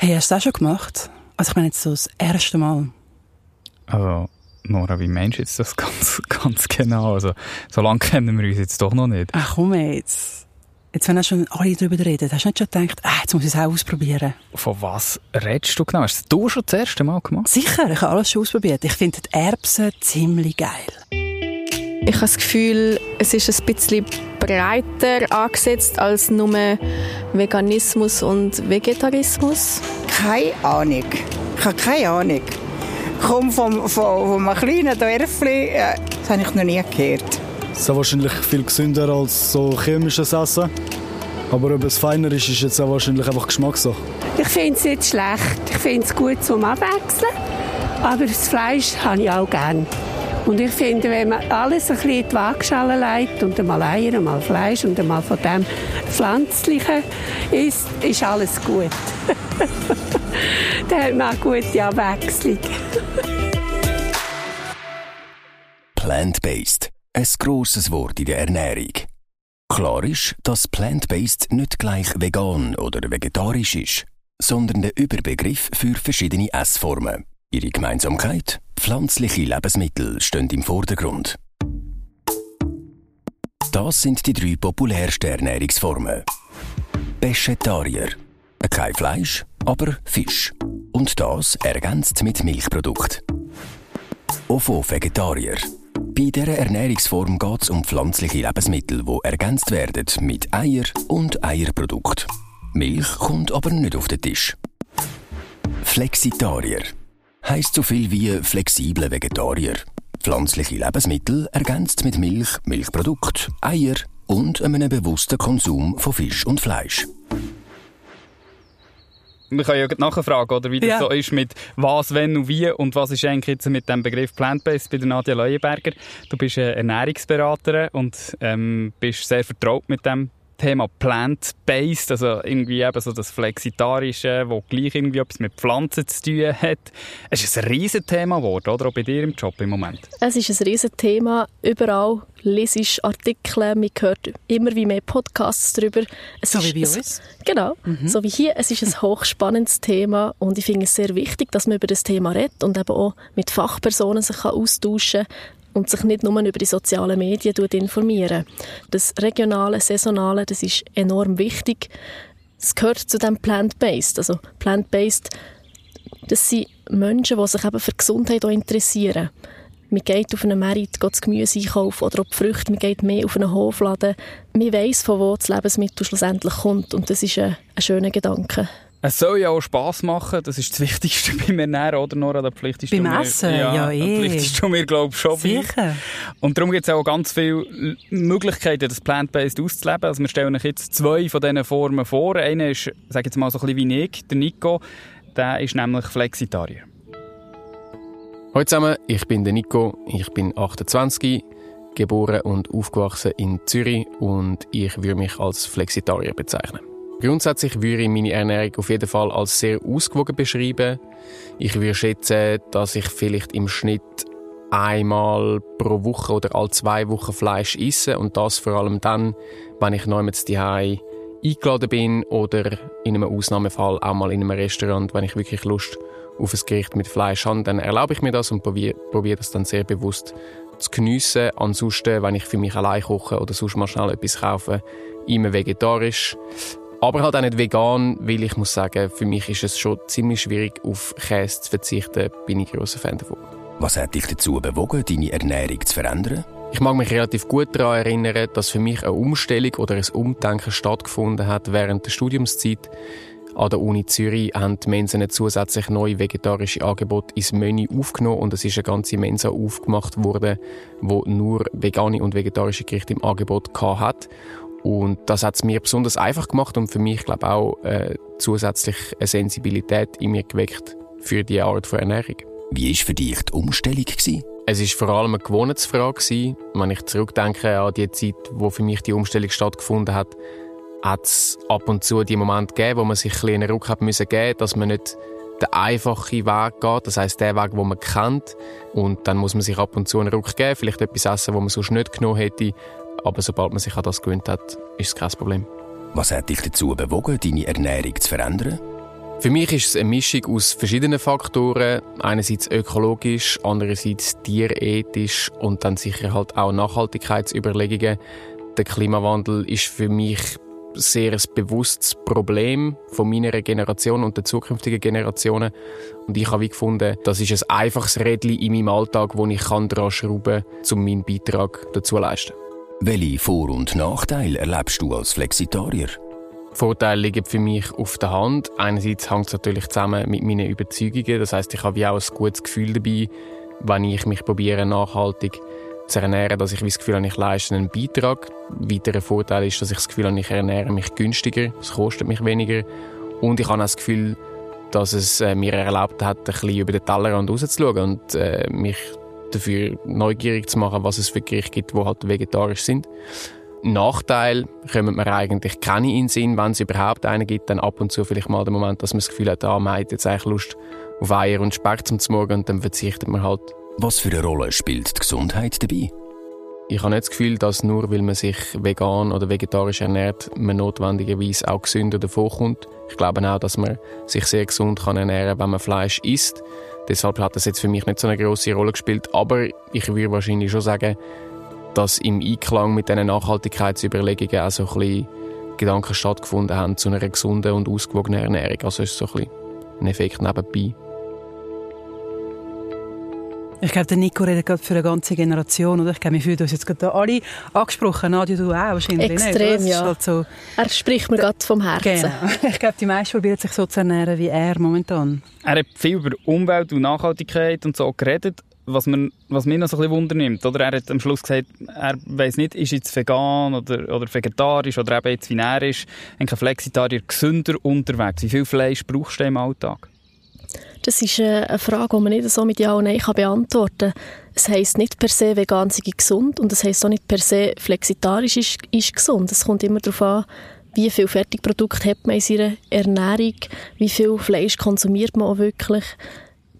Hey, hast du das auch schon gemacht? Also ich meine jetzt so das erste Mal. Also, Nora, wie meinst du jetzt das ganz, ganz genau? Also, so lange kennen wir uns jetzt doch noch nicht. Ach komm jetzt. Jetzt, wenn schon alle darüber reden, hast du nicht schon gedacht, ah, jetzt muss ich es auch ausprobieren? Von was redest du genau? Hast du schon das erste Mal gemacht? Sicher, ich habe alles schon ausprobiert. Ich finde die Erbsen ziemlich geil. Ich habe das Gefühl, es ist ein bisschen breiter angesetzt als nur Veganismus und Vegetarismus. Keine Ahnung. Ich habe keine Ahnung. Ich komme vom, vom, vom kleinen Dörfli, das habe ich noch nie gehört. Es ist wahrscheinlich viel gesünder als so chemisches Essen. Aber ob es feiner ist, ist jetzt auch wahrscheinlich einfach Geschmackssache. Ich finde es nicht schlecht. Ich finde es gut zum Abwechseln. Aber das Fleisch habe ich auch gerne. Und ich finde, wenn man alles ein bisschen in die Waagschale legt und einmal Eier, einmal Fleisch und einmal von dem Pflanzlichen isst, ist alles gut. Dann hat man eine gute Abwechslung. Plant-based ein grosses Wort in der Ernährung. Klar ist, dass plant-based nicht gleich vegan oder vegetarisch ist, sondern der Überbegriff für verschiedene Essformen. Ihre Gemeinsamkeit? Pflanzliche Lebensmittel stehen im Vordergrund. Das sind die drei populärsten Ernährungsformen. Peschetarier. Kein Fleisch, aber Fisch. Und das ergänzt mit Milchprodukt. Ovo-Vegetarier. Bei dieser Ernährungsform geht es um pflanzliche Lebensmittel, die ergänzt werden mit Eier und Eierprodukt. Milch kommt aber nicht auf den Tisch. Flexitarier heisst so viel wie flexible Vegetarier. Pflanzliche Lebensmittel ergänzt mit Milch, Milchprodukt, Eier und einem bewussten Konsum von Fisch und Fleisch wir können ja nachfragen, oder, wie das ja. so ist mit was, wenn und wie und was ist eigentlich jetzt mit dem Begriff Plant-Based bei der Nadja Leuenberger. Du bist eine Ernährungsberaterin und ähm, bist sehr vertraut mit dem Thema Plant-Based, also irgendwie eben so das Flexitarische, wo gleich irgendwie etwas mit Pflanzen zu tun hat. Es ist ein Riesenthema geworden, oder? Auch bei dir im Job im Moment. Es ist ein Riesenthema. Überall lesest Artikel, man hört immer wie mehr Podcasts darüber. Es so wie bei uns? Genau, mhm. so wie hier. Es ist ein hochspannendes Thema und ich finde es sehr wichtig, dass man über das Thema redet und eben auch mit Fachpersonen sich austauschen kann und sich nicht nur über die sozialen Medien informieren. Das Regionale, Saisonale, das ist enorm wichtig. Es gehört zu dem Plant-Based. Also Plant-Based, das sind Menschen, die sich eben für Gesundheit interessieren. Man geht auf einen Markt, geht das Gemüse einkaufen oder auch die Früchte, man geht mehr auf einen Hofladen. Man weiss, von wo das Lebensmittel schlussendlich kommt und das ist ein, ein schöner Gedanke. Es soll ja auch Spass machen, das ist das Wichtigste beim Ernähren, oder Nora? Da pflichtest beim du mir, Essen, ja, ja eh. pflichtest du mir, glaube ich, schon Sicher. Bei. Und darum gibt es auch ganz viele Möglichkeiten, das Plant-Based auszuleben. Also wir stellen euch jetzt zwei von diesen Formen vor. Eine ist, sage jetzt mal so ein bisschen wie ich, der Nico. Der ist nämlich Flexitarier. Hallo zusammen, ich bin der Nico, ich bin 28, geboren und aufgewachsen in Zürich und ich würde mich als Flexitarier bezeichnen. Grundsätzlich würde ich meine Ernährung auf jeden Fall als sehr ausgewogen beschreiben. Ich würde schätzen, dass ich vielleicht im Schnitt einmal pro Woche oder alle zwei Wochen Fleisch esse und das vor allem dann, wenn ich neu mit daheim eingeladen bin oder in einem Ausnahmefall auch mal in einem Restaurant, wenn ich wirklich Lust auf ein Gericht mit Fleisch habe, dann erlaube ich mir das und probiere, probiere das dann sehr bewusst zu geniessen. Ansonsten, wenn ich für mich allein koche oder sonst mal schnell etwas kaufe, immer vegetarisch. Aber halt auch nicht vegan, weil ich muss sagen, für mich ist es schon ziemlich schwierig, auf Käse zu verzichten. Bin ich großer Fan davon. Was hat dich dazu bewogen, deine Ernährung zu verändern? Ich mag mich relativ gut daran erinnern, dass für mich eine Umstellung oder ein Umdenken stattgefunden hat während der Studiumszeit. An der Uni Zürich haben die Mensen zusätzlich neue vegetarische Angebote ins Menü aufgenommen und es ist eine ganze Mensa aufgemacht worden, wo nur vegane und vegetarische Gerichte im Angebot hat. Und das hat es mir besonders einfach gemacht und für mich, glaube auch äh, zusätzlich eine Sensibilität in mir geweckt für diese Art von Ernährung. Wie war für dich die Umstellung? Gewesen? Es war vor allem eine Gewohnheitsfrage. Wenn ich zurückdenke an die Zeit, wo für mich die Umstellung stattgefunden hat, hat es ab und zu die Momente gegeben, wo man sich ein einen Ruck hat müssen geben, dass man nicht den einfachen Weg geht, das heißt der Weg, den man kennt. Und dann muss man sich ab und zu einen Ruck geben, vielleicht etwas essen, was man sonst nicht genommen hätte. Aber sobald man sich an das gewöhnt hat, ist es kein Problem. Was hat dich dazu bewogen, deine Ernährung zu verändern? Für mich ist es eine Mischung aus verschiedenen Faktoren. Einerseits ökologisch, andererseits tierethisch und dann sicher halt auch Nachhaltigkeitsüberlegungen. Der Klimawandel ist für mich sehr ein bewusstes Problem von meiner Generation und der zukünftigen Generationen. Und ich habe gefunden, das ist ein einfaches Rädchen in meinem Alltag, wo ich dran schrauben kann, um meinen Beitrag dazu zu leisten. Welche Vor- und Nachteile erlebst du als Flexitarier? Vorteile liegen für mich auf der Hand. Einerseits hängt es natürlich zusammen mit meinen Überzeugungen. Das heißt, ich habe wie auch ein gutes Gefühl dabei, wenn ich mich probiere nachhaltig zu ernähren, dass ich das Gefühl habe, ich leiste einen Beitrag. Ein weiterer Vorteil ist, dass ich das Gefühl habe, ich ernähre mich günstiger, es kostet mich weniger. Und ich habe auch das Gefühl, dass es äh, mir erlaubt hat, ein bisschen über den Tellerrand rauszuschauen und äh, mich dafür neugierig zu machen, was es für Gerichte gibt, die halt vegetarisch sind. Nachteil kommen mir eigentlich keine in den Sinn, wenn es überhaupt einen gibt, dann ab und zu vielleicht mal der Moment, dass man das Gefühl hat, ah, man hat jetzt eigentlich Lust auf Eier und Speck zum Morgen und dann verzichtet man halt was für eine Rolle spielt die Gesundheit dabei? Ich habe nicht das Gefühl, dass nur weil man sich vegan oder vegetarisch ernährt, man notwendigerweise auch gesünder davonkommt. Ich glaube auch, dass man sich sehr gesund kann ernähren kann, wenn man Fleisch isst. Deshalb hat das jetzt für mich nicht so eine große Rolle gespielt. Aber ich würde wahrscheinlich schon sagen, dass im Einklang mit diesen Nachhaltigkeitsüberlegungen auch so ein bisschen Gedanken stattgefunden haben zu einer gesunden und ausgewogenen Ernährung. Also ist so ein ein Effekt nebenbei. Ich glaube, der Nico redet gerade für eine ganze Generation. Oder? Ich glaube, wir fühlen uns jetzt gerade alle angesprochen. Nadia, du auch wahrscheinlich Extrem, nicht. ja. Halt so er spricht mir gerade vom Herzen. Genau. Ich glaube, die meisten probieren sich so zu ernähren wie er momentan. Er hat viel über Umwelt und Nachhaltigkeit und so geredet. Was, man, was mich noch so ein bisschen wundernimmt, oder? Er hat am Schluss gesagt, er weiß nicht, ist jetzt vegan oder, oder vegetarisch oder eben jetzt wie er ist, ein Flexitarier gesünder unterwegs. Wie viel Fleisch brauchst du im Alltag? Das ist äh, eine Frage, die man nicht so mit Ja und Nein beantworten kann. Es heisst nicht per se, vegan sei gesund und es heisst auch nicht per se, flexitarisch ist, ist gesund. Es kommt immer darauf an, wie viel Fertigprodukte hat man in seiner Ernährung, wie viel Fleisch konsumiert man auch wirklich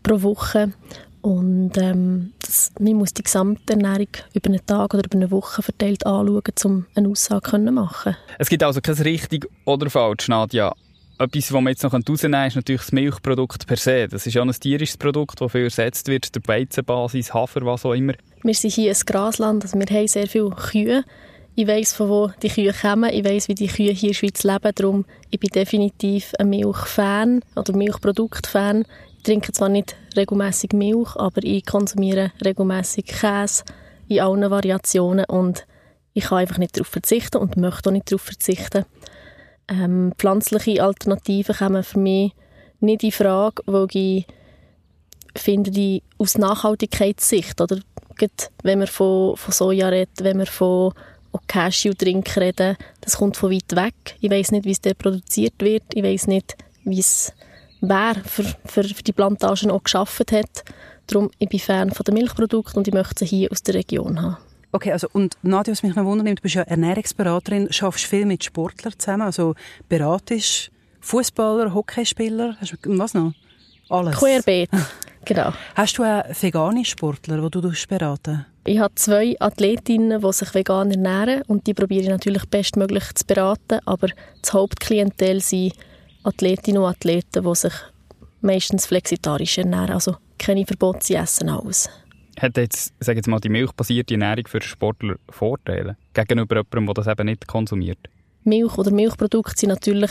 pro Woche. Und ähm, das, man muss die gesamte Ernährung über einen Tag oder über eine Woche verteilt anschauen, um eine Aussage zu machen. Es gibt also kein richtig oder falsch, Nadja. Etwas, was man jetzt noch herausnehmen kann, ist natürlich das Milchprodukt per se. Das ist ja ein tierisches Produkt, das viel ersetzt wird durch Weizenbasis, Hafer, was auch immer. Wir sind hier ein Grasland, also wir haben sehr viele Kühe. Ich weiss, von wo die Kühe kommen. Ich weiss, wie die Kühe hier in der Schweiz leben. Darum ich bin definitiv ein Milchfan oder Milchproduktfan. Ich trinke zwar nicht regelmäßig Milch, aber ich konsumiere regelmäßig Käse in allen Variationen und ich kann einfach nicht darauf verzichten und möchte auch nicht darauf verzichten. Ähm, pflanzliche Alternativen kommen für mich nicht in Frage, weil ich finde, die aus Nachhaltigkeitssicht, oder wenn wir von, von Soja reden, wenn wir von Cashew-Drink reden, das kommt von weit weg. Ich weiß nicht, wie es dort produziert wird. Ich weiß nicht, wie es wer für, für, für die Plantagen auch geschafft hat. Darum ich bin Fan von den Milchprodukten und ich möchte sie hier aus der Region haben. Okay, also und Nadja, was mich noch wundert, du bist ja Ernährungsberaterin, schaffst viel mit Sportlern zusammen, also beratest Fußballer, Hockeyspieler, was noch? Alles. Querbeet, genau. Hast du auch vegane Sportler, die du beraten Ich habe zwei Athletinnen, die sich vegan ernähren und die probiere ich natürlich bestmöglich zu beraten, aber das Hauptklientel sind Athletinnen und Athleten, die sich meistens flexitarisch ernähren, also keine Verbote, sie essen alles hat jetzt, sag jetzt mal, die milchbasierte Ernährung für Sportler Vorteile gegenüber jemandem, der das eben nicht konsumiert? Milch oder Milchprodukte sind natürlich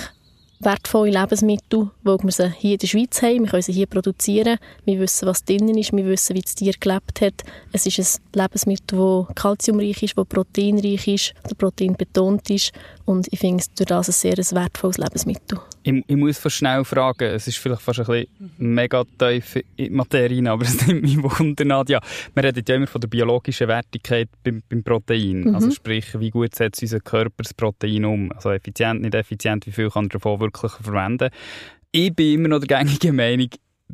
wertvolle Lebensmittel, weil wir sie hier in der Schweiz haben. Wir können sie hier produzieren. Wir wissen, was drinnen ist. Wir wissen, wie das Tier gelebt hat. Es ist ein Lebensmittel, das kalziumreich ist, das proteinreich ist, das proteinbetont ist. Und ich finde es durch das ein sehr wertvolles Lebensmittel. Ich, ich, muss fast schnell fragen, es ist vielleicht fast ein bisschen mega tief in Materie, aber es nimmt mich Wunder, Nadja. Wir reden ja immer von der biologischen Wertigkeit beim, beim Protein. Mhm. Also sprich, wie gut setzt unser Körper das Protein um? Also effizient, nicht effizient, wie viel kann er davon wirklich verwenden? Ich bin immer noch der gängige Meinung,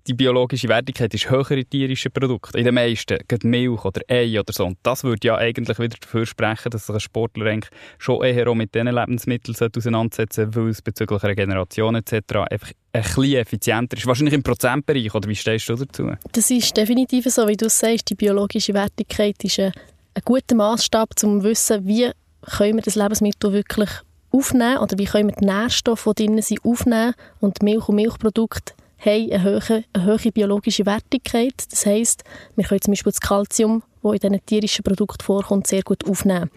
die biologische Wertigkeit ist höher in tierischen Produkten. In den meisten, gerade Milch oder Ei oder so. Und das würde ja eigentlich wieder dafür sprechen, dass sich ein Sportler eigentlich schon eher auch mit diesen Lebensmitteln auseinandersetzen sollte, weil es bezüglich Regeneration etc. einfach ein bisschen effizienter ist. Wahrscheinlich im Prozentbereich, oder wie stehst du dazu? Das ist definitiv so, wie du sagst. Die biologische Wertigkeit ist ein, ein guter Maßstab, um zu wissen, wie können wir das Lebensmittel wirklich aufnehmen oder wie können wir die Nährstoffe, die drin sind, aufnehmen und Milch und Milchprodukte haben eine hohe, eine hohe biologische Wertigkeit. Das heisst, wir können zum Beispiel das Kalzium, das in diesen tierischen Produkten vorkommt, sehr gut aufnehmen.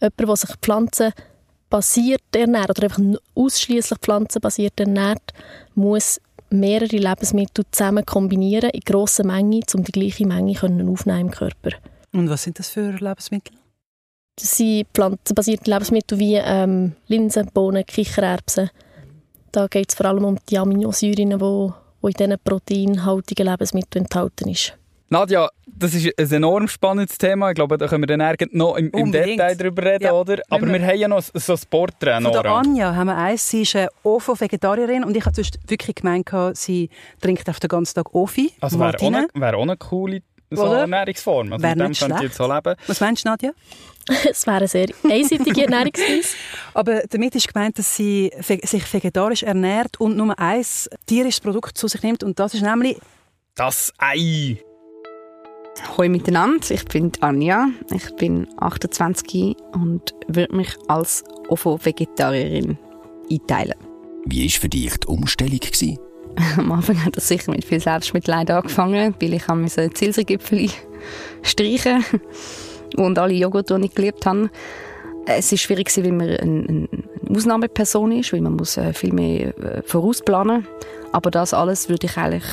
Jemand, der sich pflanzenbasiert ernährt oder einfach ausschließlich pflanzenbasiert ernährt, muss mehrere Lebensmittel zusammen kombinieren in grosser Menge, um die gleiche Menge aufnehmen im Körper. Und was sind das für Lebensmittel? Das sind pflanzenbasierte Lebensmittel wie ähm, Linsen, Bohnen, Kichererbsen. Da geht es vor allem um die Aminosäuren, die, die in diesen proteinhaltigen Lebensmitteln enthalten sind. Nadja, das ist ein enorm spannendes Thema. Ich glaube, da können wir dann noch im, im Detail darüber reden, ja. oder? Aber wir, wir haben ja noch so ein Sportrennen. Von der Anja haben wir eins, sie ist eine OFO-Vegetarierin und ich habe wirklich gemeint, sie trinkt auf den ganzen Tag Ofi. Also wäre auch, wär auch eine coole so eine Ernährungsform. Also wäre nicht schlecht. Jetzt so leben. Was meinst du, Nadja? es wäre eine sehr einseitige Ernährungsweise. Aber damit ist gemeint, dass sie sich vegetarisch ernährt und nur ein tierisches Produkt zu sich nimmt und das ist nämlich... Das Ei! Hallo miteinander, ich bin Anja, ich bin 28 und würde mich als OFO-Vegetarierin einteilen. Wie war für dich die Umstellung? Gewesen? Am Anfang hat das sicher mit viel Selbstmitleid angefangen, weil ich Zielsergipfel streichen und alle Joghurt, die ich geliebt habe. Es war schwierig, weil man eine, Ausnahmeperson ist, weil man muss äh, viel mehr äh, vorausplanen Aber das alles würde ich eigentlich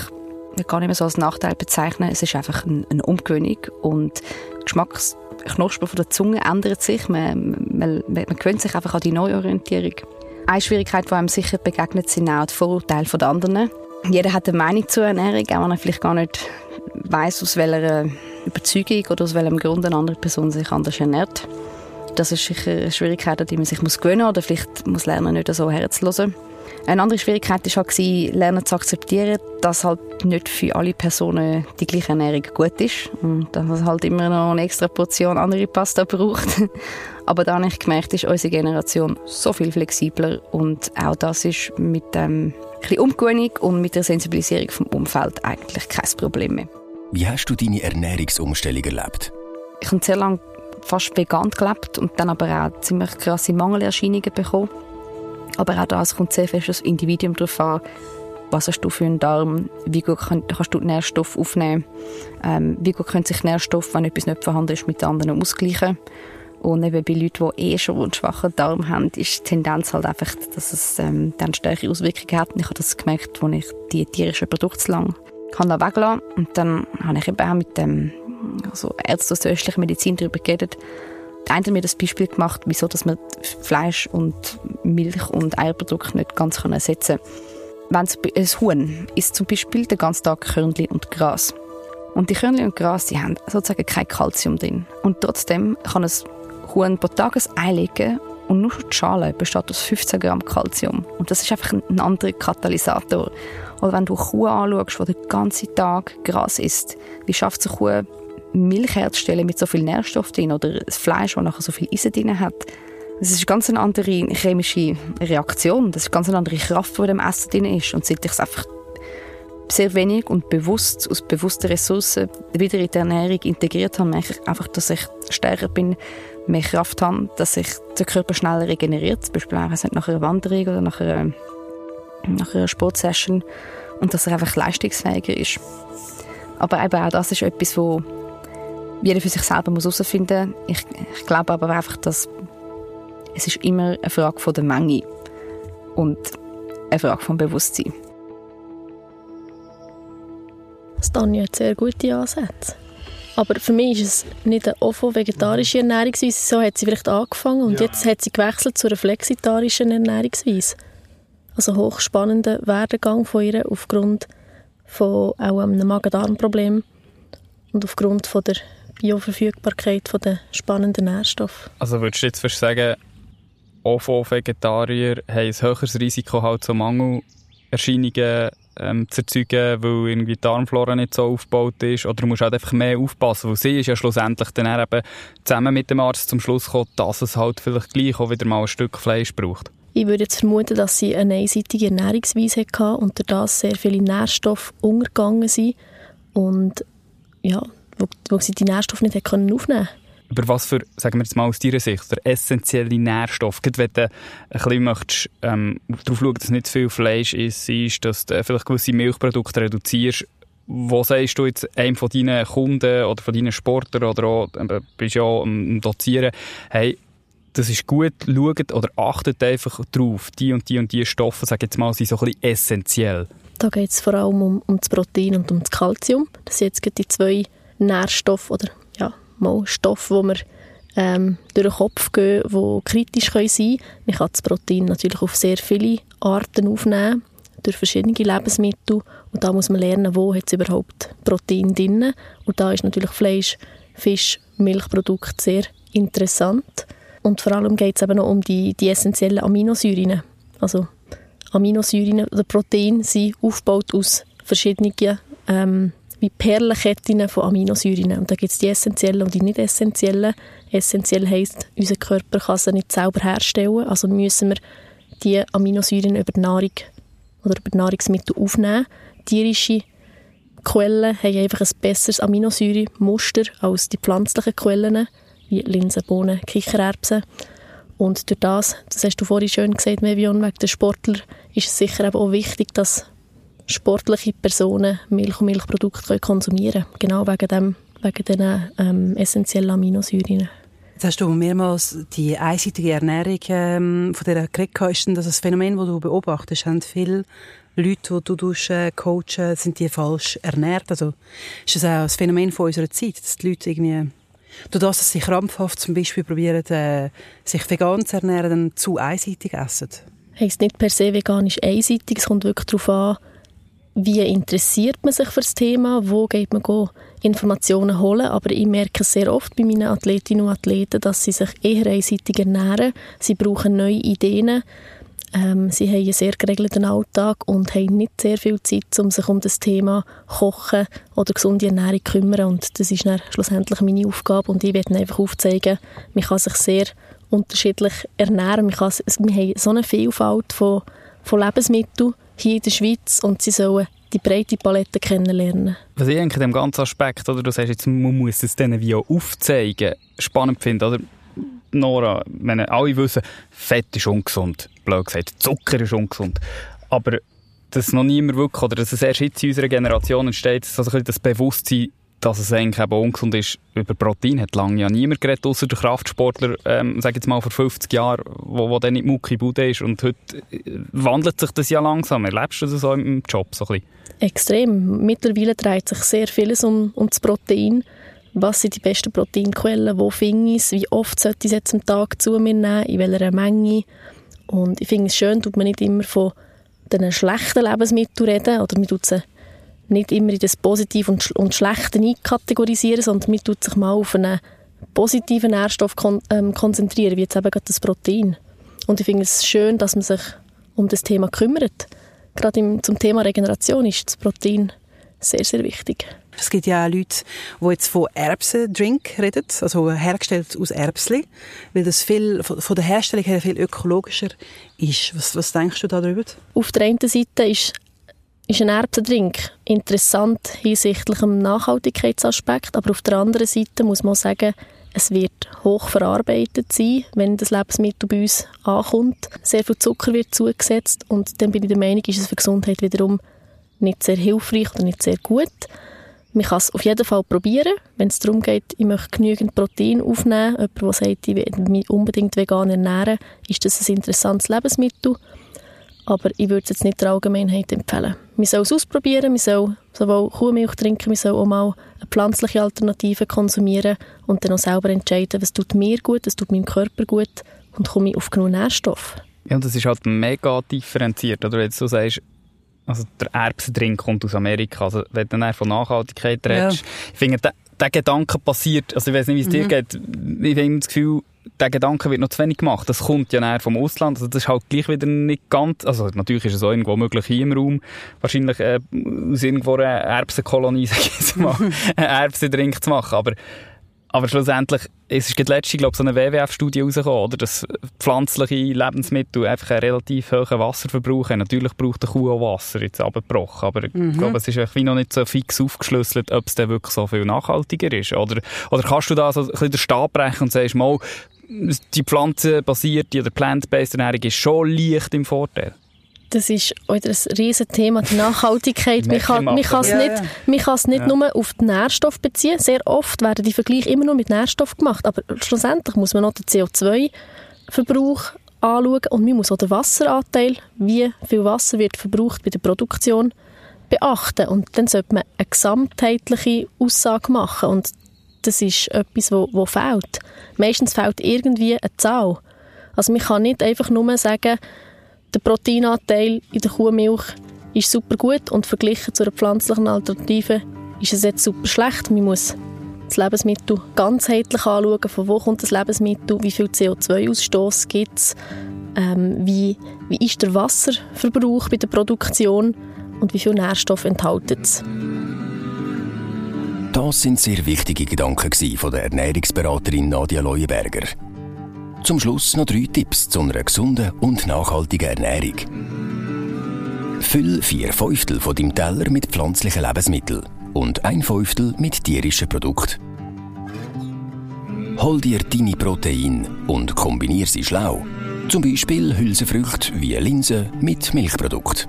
gar nicht mehr so als Nachteil bezeichnen. Es ist einfach eine Umgewöhnung und Geschmacksknospen von der Zunge ändert sich. Man, man, man gewöhnt sich einfach an die Neuorientierung. Eine Schwierigkeit, die einem sicher begegnet, sind auch die Vorurteile der anderen. Jeder hat eine Meinung zur Ernährung, auch wenn er vielleicht gar nicht weiß, aus welcher Überzeugung oder aus welchem Grund eine andere Person sich anders ernährt. Das ist sicher eine Schwierigkeit, an die man sich gewöhnen muss oder vielleicht muss lernen, nicht so herzuhören. Eine andere Schwierigkeit war halt, lernen zu akzeptieren, dass halt nicht für alle Personen die gleiche Ernährung gut ist und dass es halt immer noch eine extra Portion andere Pasta braucht. Aber da habe ich gemerkt, ist unsere Generation so viel flexibler und auch das ist mit ähm, ein Umgewöhnung und mit der Sensibilisierung vom Umfeld eigentlich kein Problem mehr. Wie hast du deine Ernährungsumstellung erlebt? Ich habe sehr lange fast vegan gelebt und dann aber auch ziemlich krasse Mangelerscheinungen bekommen. Aber auch das kommt sehr fest das Individuum darauf an, was hast du für einen Darm, wie gut kannst du Nährstoffe aufnehmen, ähm, wie gut können sich Nährstoffe, wenn etwas nicht vorhanden ist, mit anderen ausgleichen. Und eben bei Leuten, die eh schon einen schwachen Darm haben, ist die Tendenz halt einfach, dass es ähm, dann stärkere Auswirkungen hat. Und ich habe das gemerkt, als ich die tierischen Produkte lang kann da weglassen. Und dann habe ich eben auch mit dem also Ärzten aus der östlichen Medizin darüber geredet. Der eine hat mir das Beispiel gemacht, wieso dass man Fleisch und Milch und Eierprodukte nicht ganz ersetzen kann. Wenn ein Huhn isst zum Beispiel den ganzen Tag Körnchen und Gras. Und die Körnchen und Gras, die haben sozusagen kein Kalzium drin. Und trotzdem kann ein Huhn pro Tag ein Ei legen und nur schon die Schale besteht aus 15 Gramm Kalzium. Und das ist einfach ein anderer Katalysator. Oder wenn du eine Kuh anschaust, die den ganzen Tag Gras isst, wie schafft es eine Kuh, Milch herzustellen mit so viel Nährstoff drin oder das Fleisch, das nachher so viel Eisen drin hat? Das ist ganz eine andere chemische Reaktion. Das ist ganz eine andere Kraft, die in dem Essen drin ist. Und seit ich es einfach sehr wenig und bewusst aus bewussten Ressourcen wieder in die Ernährung integriert habe, merke ich einfach, dass ich stärker bin, mehr Kraft habe, dass sich der Körper schneller regeneriert, zum Beispiel auch nach einer Wanderung oder nach einer nach einer Sportsession und dass er einfach leistungsfähiger ist. Aber eben auch das ist etwas, wo jeder für sich selber muss herausfinden. Ich, ich glaube aber einfach, dass es ist immer eine Frage von der Menge und eine Frage vom Bewusstsein. Stanja hat sehr gute Ansätze. Aber für mich ist es nicht eine OFO-vegetarische Ernährungsweise. So hat sie vielleicht angefangen und ja. jetzt hat sie gewechselt zu einer flexitarischen Ernährungsweise. Also hochspannender Werdegang von ihr aufgrund von auch einem Magen-Darm-Problem und aufgrund von der Bioverfügbarkeit von der spannenden Nährstoffe. Also würdest du jetzt fast sagen, OVO-Vegetarier haben ein höheres Risiko halt so Mangelerscheinungen ähm, zu erzeugen, weil irgendwie die Darmflora nicht so aufgebaut ist oder du musst halt einfach mehr aufpassen, weil sie ist ja schlussendlich dann eben zusammen mit dem Arzt zum Schluss gekommen, dass es halt vielleicht gleich auch wieder mal ein Stück Fleisch braucht. Ich würde jetzt vermuten, dass sie eine einseitige Ernährungsweise hatte und dadurch sehr viele Nährstoffe untergegangen sind und ja, wo, wo sie die Nährstoffe nicht aufnehmen konnten. über was für, sagen wir jetzt mal aus deiner Sicht, der essentielle Nährstoff, gerade wenn du ein bisschen möchtest, ähm, darauf schauen, dass nicht zu viel Fleisch ist, ist, dass du vielleicht gewisse Milchprodukte reduzierst, wo sagst du jetzt einem von deinen Kunden oder von deinen Sportlern oder auch, äh, bist ja am Dozieren, hey, das ist gut, schaut oder achtet einfach drauf, die und die und die Stoffe, sag jetzt mal, sind so ein bisschen essentiell. Da geht es vor allem um, um das Protein und um das Kalzium. Das sind jetzt die zwei Nährstoffe oder ja, mal Stoffe, die wir ähm, durch den Kopf gehen, die kritisch können sein können. Man kann das Protein natürlich auf sehr viele Arten aufnehmen, durch verschiedene Lebensmittel. Und da muss man lernen, wo es überhaupt Protein drin. Und da ist natürlich Fleisch, Fisch, Milchprodukte sehr interessant. Und vor allem geht es eben noch um die, die essentiellen Aminosäuren. Also Aminosäuren oder Proteine sind aufgebaut aus verschiedenen ähm, wie Perlenketten von Aminosäuren. Und da gibt es die essentiellen und die nicht essentiellen. Essentiell heisst, unser Körper kann sie nicht selber herstellen. Also müssen wir die Aminosäuren über die Nahrung oder über Nahrungsmittel aufnehmen. Tierische Quellen haben einfach ein besseres Aminosäuremuster als die pflanzlichen Quellen, wie Linsen, Bohnen, Kichererbsen. Und durch das, das hast du vorhin schön gesagt, Mevion, wegen der Sportler, ist es sicher auch wichtig, dass sportliche Personen Milch und Milchprodukte konsumieren können. Genau wegen, dem, wegen diesen ähm, essentiellen Aminosäuren. Jetzt hast du mehrmals die einseitige Ernährung ähm, von dieser geredet. Ist denn das ein Phänomen, das du beobachtest? Haben viele Leute, die du äh, coachen, sind die falsch ernährt? Also ist das auch ein Phänomen von unserer Zeit, dass die Leute irgendwie durch das, dass sie krampfhaft zum Beispiel probieren, äh, sich vegan zu ernähren, dann zu einseitig essen? Heißt nicht per se veganisch einseitig, es kommt wirklich darauf an, wie interessiert man sich für das Thema, wo geht man Informationen holen, aber ich merke sehr oft bei meinen Athletinnen und Athleten, dass sie sich eher einseitig ernähren, sie brauchen neue Ideen, ähm, sie haben einen sehr geregelten Alltag und haben nicht sehr viel Zeit, um sich um das Thema Kochen oder gesunde Ernährung zu kümmern. Und das ist dann schlussendlich meine Aufgabe. Und ich werde einfach aufzeigen, man kann sich sehr unterschiedlich ernähren, man kann, wir haben so eine Vielfalt von, von Lebensmitteln, hier in der Schweiz und sie sollen die breite Palette kennenlernen. Was ich denke, in dem ganzen Aspekt, oder du sagst jetzt, man muss es denen wie auch aufzeigen, spannend finde, oder? Nora, wenn alle wissen, Fett ist ungesund, blöd gesagt, Zucker ist ungesund, aber dass noch niemand wirklich, oder dass es erst jetzt in unserer Generation entsteht, also das Bewusstsein, dass es eigentlich eben ungesund ist, über Protein hat lange ja niemand geredet, außer der Kraftsportler, ähm, sag jetzt mal vor 50 Jahren, wo, wo dann nicht Mucki Bude ist. Und heute äh, wandelt sich das ja langsam. Erlebst du das so im Job so ein bisschen? Extrem. Mittlerweile dreht sich sehr vieles um, um das Protein. Was sind die besten Proteinquellen? Wo finde ich es? Wie oft sollte ich es jetzt am Tag zu mir nehmen? In welcher Menge? Und ich finde es schön, dass man nicht immer von den schlechten Lebensmitteln reden oder man tut sie nicht immer in das Positive und, und Schlechte einkategorisieren, sondern man tut sich mal auf einen positiven Nährstoff kon ähm, konzentrieren, wie jetzt eben gerade das Protein. Und ich finde es schön, dass man sich um das Thema kümmert. Gerade im, zum Thema Regeneration ist das Protein sehr, sehr wichtig. Es gibt ja auch Leute, die jetzt von Erbsendrink reden, also hergestellt aus Erbsli, weil das viel, von der Herstellung her viel ökologischer ist. Was, was denkst du darüber? Auf der einen Seite ist ist ein Erbsendrink interessant hinsichtlich dem Nachhaltigkeitsaspekt, aber auf der anderen Seite muss man sagen, es wird hoch verarbeitet sein, wenn das Lebensmittel bei uns ankommt. Sehr viel Zucker wird zugesetzt und dann bin ich der Meinung, ist es für die Gesundheit wiederum nicht sehr hilfreich oder nicht sehr gut. Man kann es auf jeden Fall probieren, wenn es darum geht, ich möchte genügend Protein aufnehmen. Jemand, der sagt, ich will mich unbedingt vegan ernähren, ist das ein interessantes Lebensmittel. Aber ich würde es jetzt nicht der Allgemeinheit empfehlen. Man soll es ausprobieren, man soll sowohl Kuhmilch trinken, man soll auch mal eine pflanzliche Alternative konsumieren und dann auch selber entscheiden, was tut mir gut, was tut meinem Körper gut und komme ich auf genug Nährstoffe. Ja, und das ist halt mega differenziert. Oder wenn du so sagst, also der Erbsendrink kommt aus Amerika. Also wenn du dann von Nachhaltigkeit redest, ja. ich finde, der, der Gedanke passiert, also ich weiß nicht, wie es mhm. dir geht, ich habe das Gefühl, der Gedanke wird noch zu wenig gemacht. Das kommt ja näher vom Ausland. Also das ist halt gleich wieder nicht ganz, also natürlich ist es auch irgendwo möglich hier im Raum, wahrscheinlich äh, aus irgendwo einer Erbsenkolonie, sag ich jetzt mal, einen Erbsendrink zu machen. Aber Aber schlussendlich, es ist letzte, glaube ich, so eine WWF-Studie rausgekommen, oder? dass pflanzliche Lebensmittel einfach einen relativ hohen Wasserverbrauch haben. Natürlich braucht eine Kuh auch Wasser, jetzt abgebrochen, aber mhm. ich glaube, es ist wie noch nicht so fix aufgeschlüsselt, ob es dann wirklich so viel nachhaltiger ist. Oder, oder kannst du da so ein bisschen den Stab brechen und sagst, mal, die pflanzenbasierte oder plant-based Ernährung ist schon leicht im Vorteil? das ist wieder ein riesen Thema, die Nachhaltigkeit. man kann, es ja, nicht, kann es nicht ja. nur auf den Nährstoff beziehen. Sehr oft werden die Vergleiche immer nur mit Nährstoff gemacht, aber schlussendlich muss man noch den CO2-Verbrauch anschauen und man muss auch den Wasseranteil, wie viel Wasser wird verbraucht bei der Produktion, beachten. Und dann sollte man eine gesamtheitliche Aussage machen und das ist etwas, wo, wo fehlt. Meistens fehlt irgendwie eine Zahl. Also man kann nicht einfach nur sagen, der Proteinanteil in der Kuhmilch ist super gut und verglichen zu einer pflanzlichen Alternative ist es jetzt super schlecht. Man muss das Lebensmittel ganzheitlich anschauen, von wo kommt das Lebensmittel, wie viel CO2-Ausstoß gibt es, ähm, wie, wie ist der Wasserverbrauch bei der Produktion und wie viel Nährstoff enthält es. Das sind sehr wichtige Gedanken von der Ernährungsberaterin Nadia Leuenberger. Zum Schluss noch drei Tipps zu einer gesunden und nachhaltigen Ernährung. Füll vier Fünftel von deinem Teller mit pflanzlichen Lebensmitteln und ein Fünftel mit tierischen Produkten. Hol dir deine Proteine und kombiniere sie schlau. Zum Beispiel Hülsenfrüchte wie Linsen mit Milchprodukt.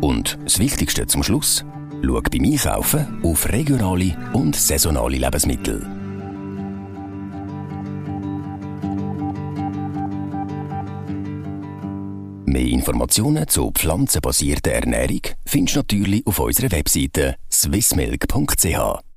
Und das Wichtigste zum Schluss: Schau beim Einkaufen auf regionale und saisonale Lebensmittel. Mehr Informationen zur pflanzenbasierten Ernährung findest du natürlich auf unserer Webseite swissmilk.ch.